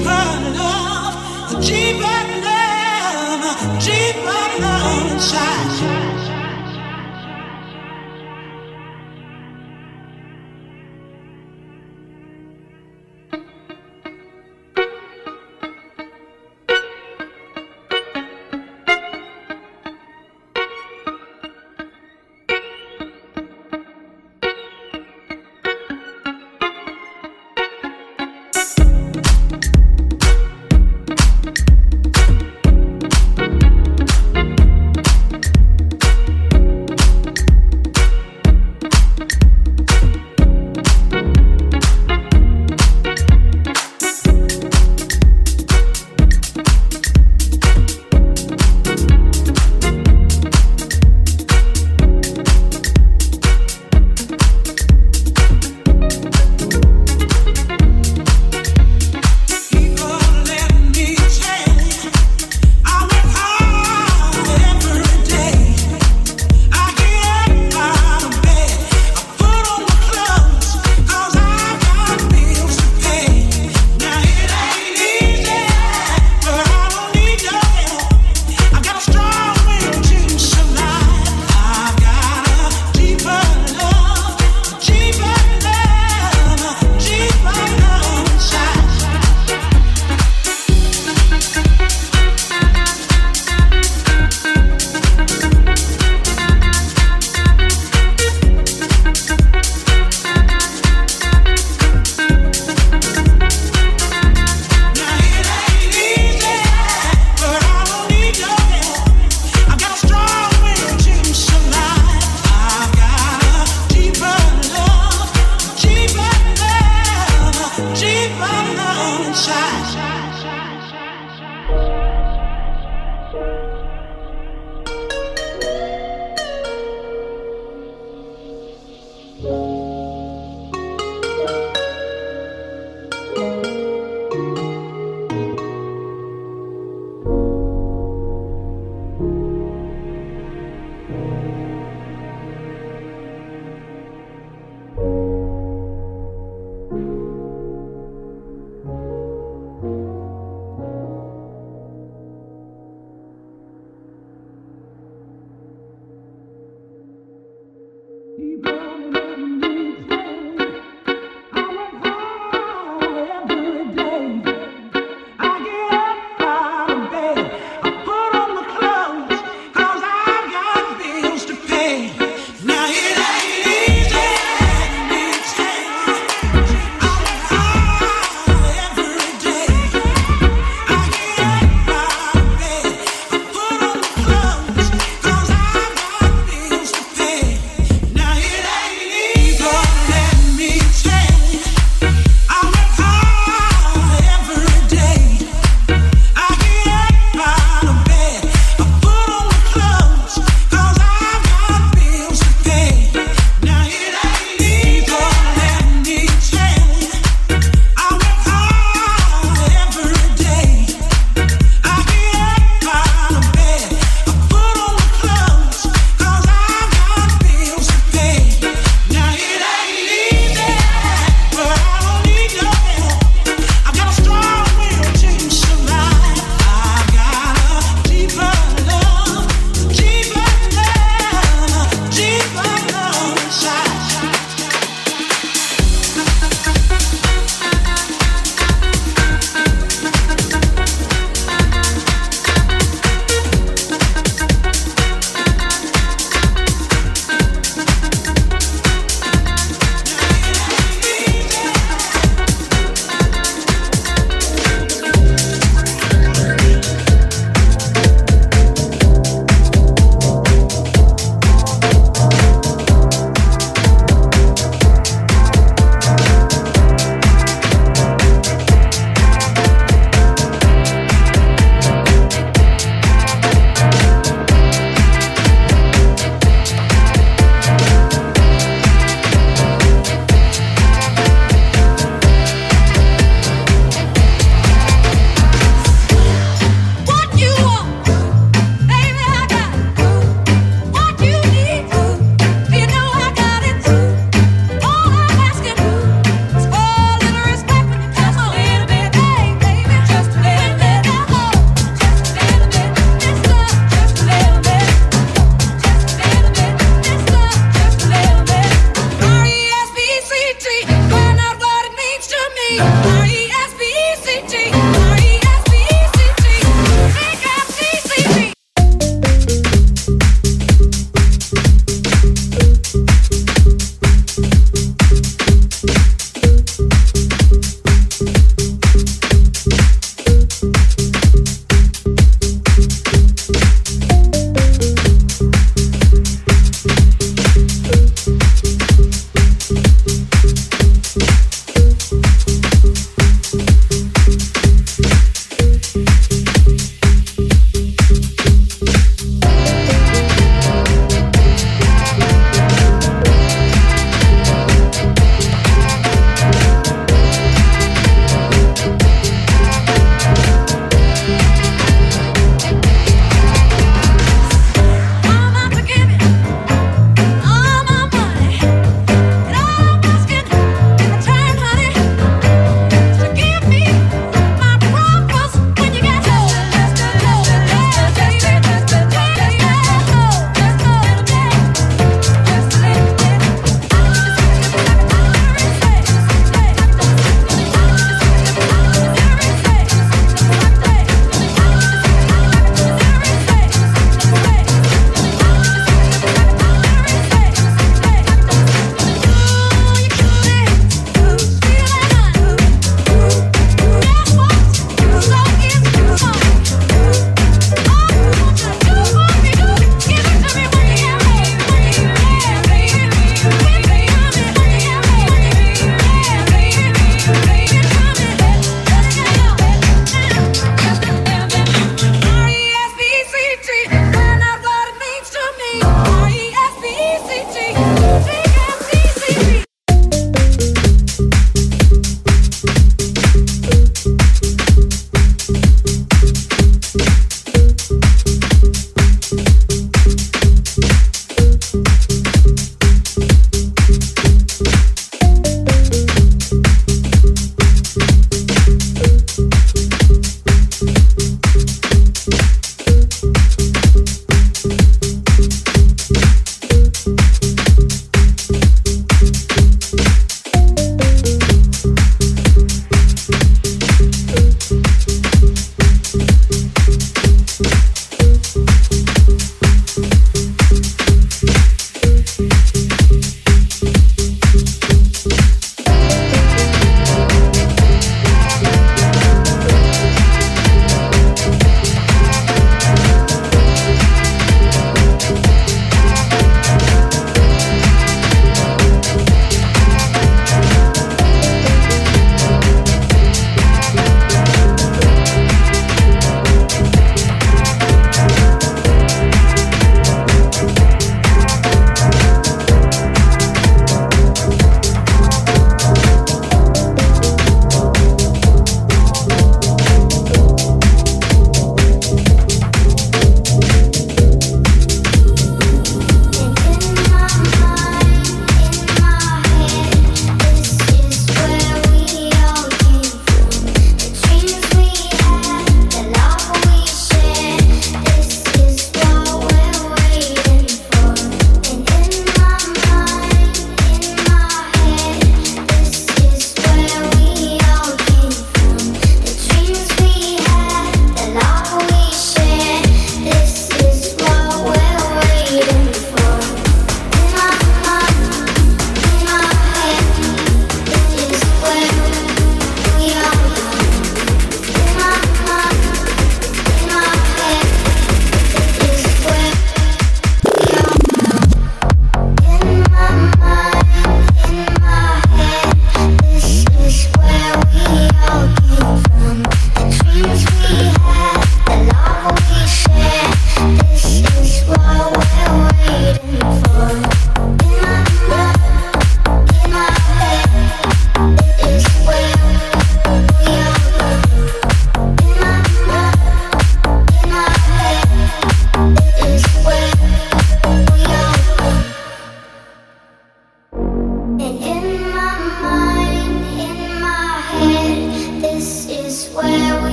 Deeper love, deeper love inside.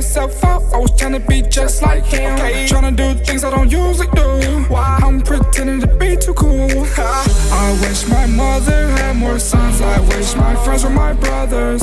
myself. I was trying to be just like him. Okay. Trying to do things I don't usually do. Why? I'm pretending to be too cool. I wish my mother had more sons. I wish my friends were my brothers.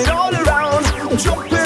It all around. Jumping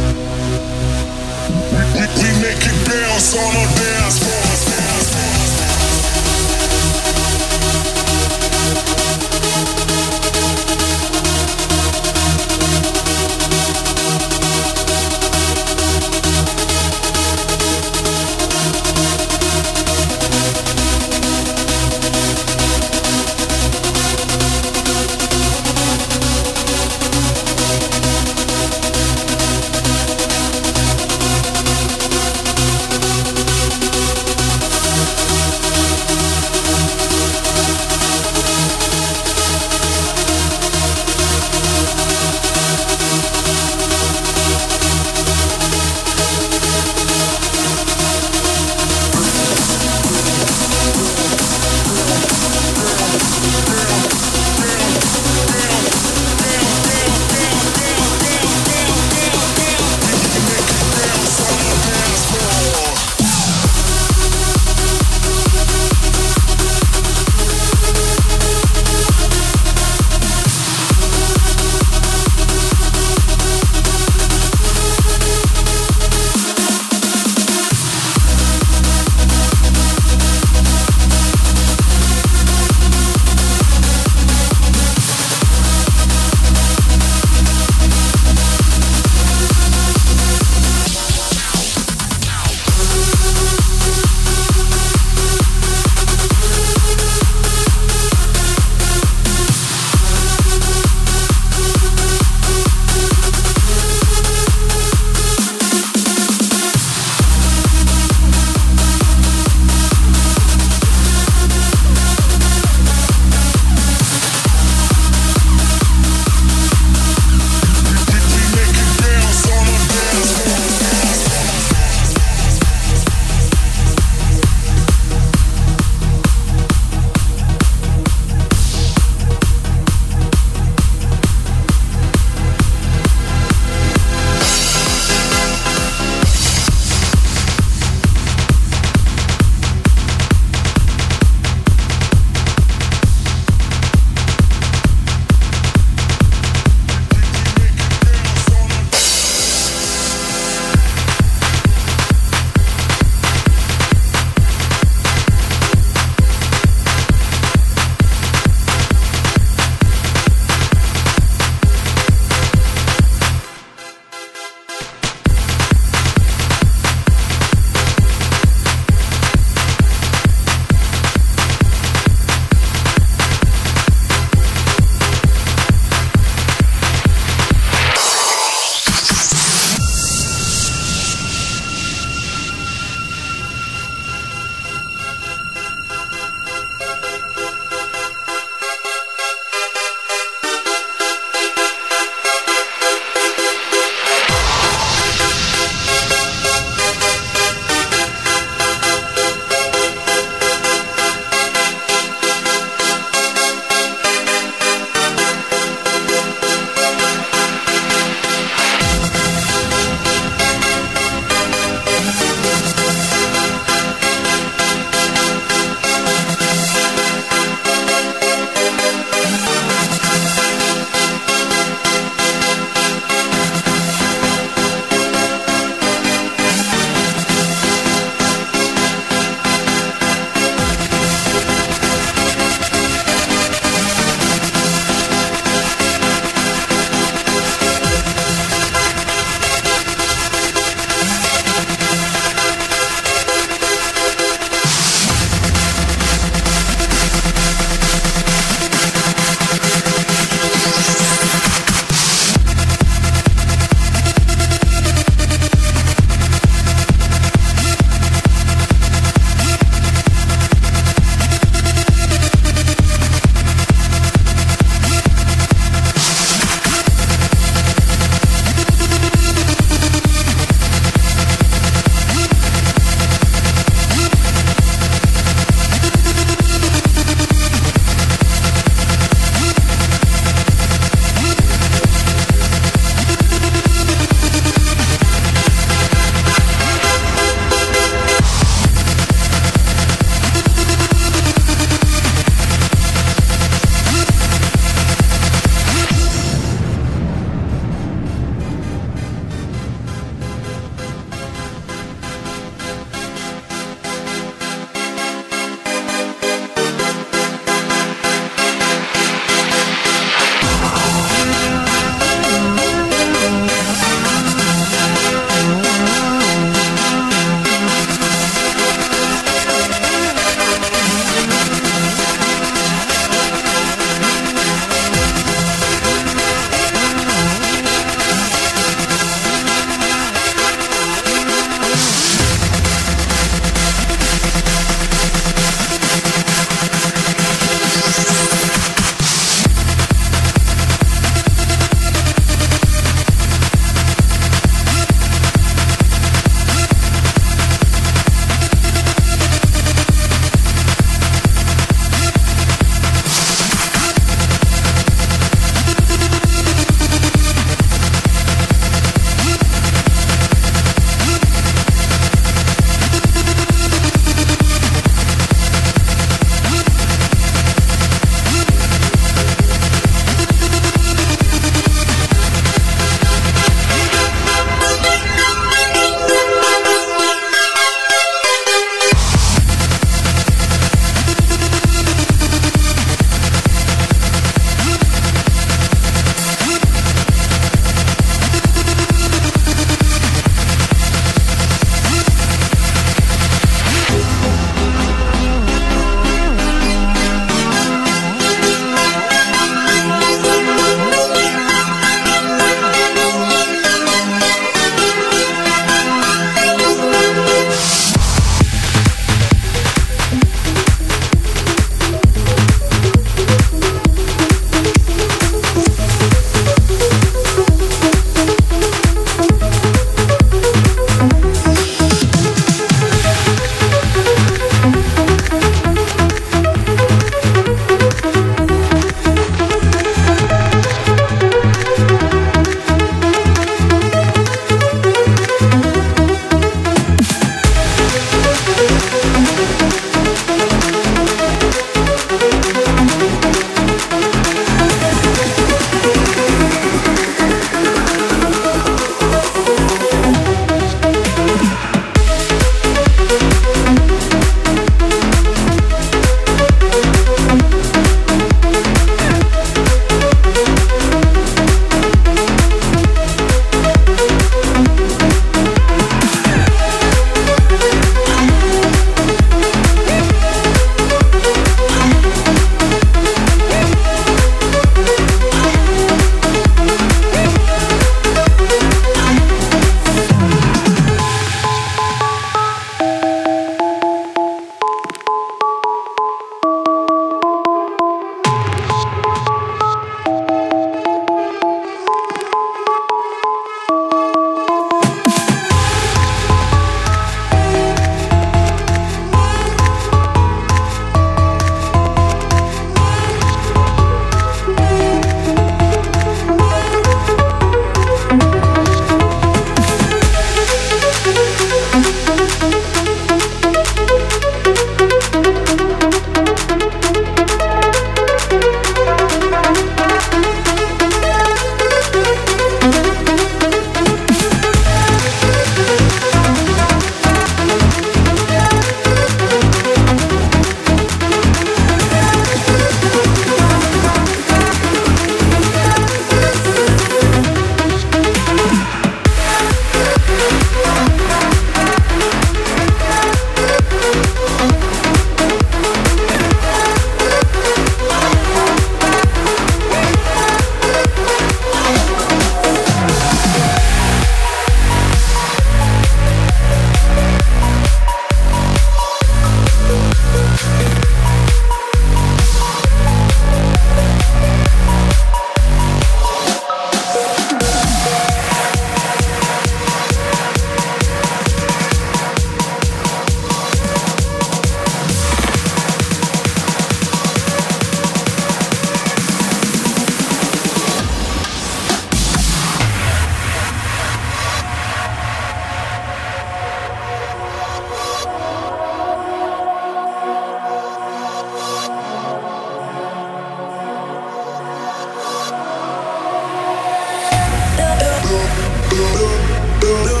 do.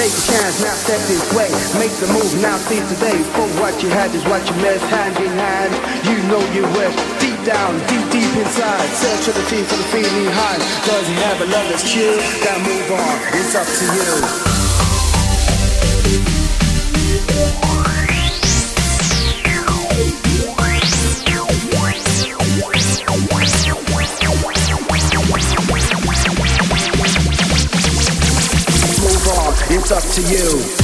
Take a chance, now step this way. Make the move, now see today. For what you had is what you missed. Hand in hand, you know you wish. Deep down, deep, deep inside. Search for the team for the feeling high. Does he have a love that's true? Now move on, it's up to you. to you.